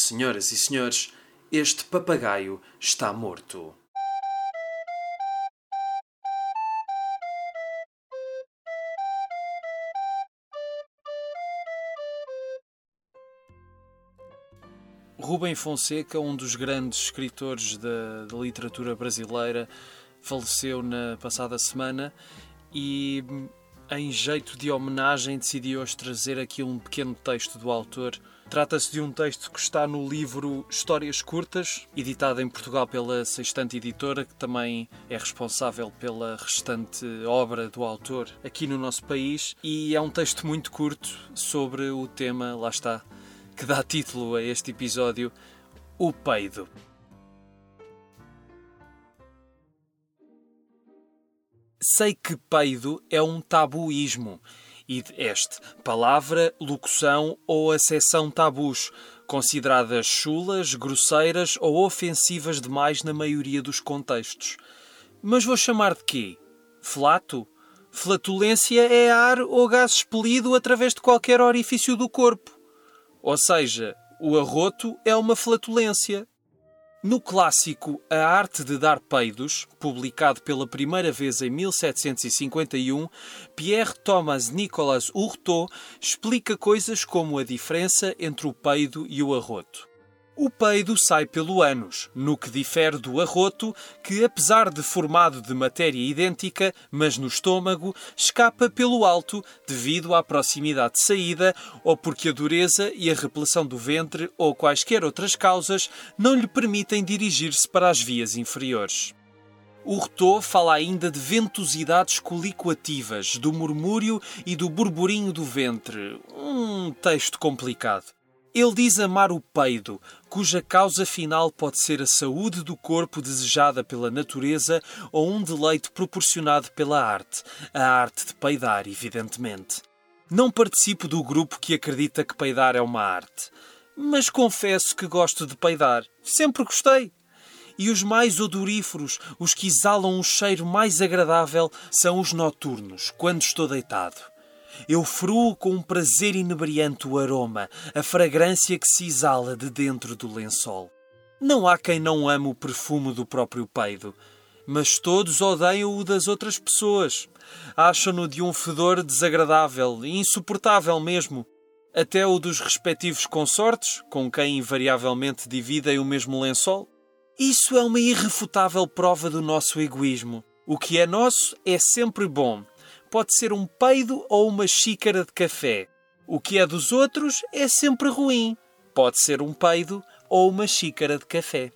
Senhoras e senhores, este papagaio está morto. Rubem Fonseca, um dos grandes escritores da, da, literatura brasileira, faleceu na passada semana e, em jeito de homenagem, decidi hoje trazer aqui um pequeno texto do autor. Trata-se de um texto que está no livro Histórias Curtas, editado em Portugal pela Sextante Editora, que também é responsável pela restante obra do autor aqui no nosso país. E é um texto muito curto sobre o tema, lá está, que dá título a este episódio: O Peido. Sei que peido é um tabuísmo, e este, palavra, locução ou acessão tabus, consideradas chulas, grosseiras ou ofensivas demais na maioria dos contextos. Mas vou chamar de quê? Flato? Flatulência é ar ou gás expelido através de qualquer orifício do corpo. Ou seja, o arroto é uma flatulência. No clássico A Arte de Dar Peidos, publicado pela primeira vez em 1751, Pierre Thomas Nicolas Hurtot explica coisas como a diferença entre o peido e o arroto. O peido sai pelo ânus, no que difere do arroto, que, apesar de formado de matéria idêntica, mas no estômago, escapa pelo alto devido à proximidade de saída ou porque a dureza e a repleção do ventre ou quaisquer outras causas não lhe permitem dirigir-se para as vias inferiores. O Rotor fala ainda de ventosidades colicoativas, do murmúrio e do burburinho do ventre. Um texto complicado. Ele diz amar o peido, cuja causa final pode ser a saúde do corpo desejada pela natureza ou um deleite proporcionado pela arte, a arte de peidar, evidentemente. Não participo do grupo que acredita que peidar é uma arte, mas confesso que gosto de peidar. Sempre gostei. E os mais odoríferos, os que exalam um cheiro mais agradável, são os noturnos, quando estou deitado. Eu fruo com um prazer inebriante o aroma, a fragrância que se exala de dentro do lençol. Não há quem não ame o perfume do próprio peido, mas todos odeiam o das outras pessoas. Acham-no de um fedor desagradável e insuportável mesmo. Até o dos respectivos consortes, com quem invariavelmente dividem o mesmo lençol. Isso é uma irrefutável prova do nosso egoísmo. O que é nosso é sempre bom, pode ser um peido ou uma xícara de café. O que é dos outros é sempre ruim. Pode ser um peido ou uma xícara de café.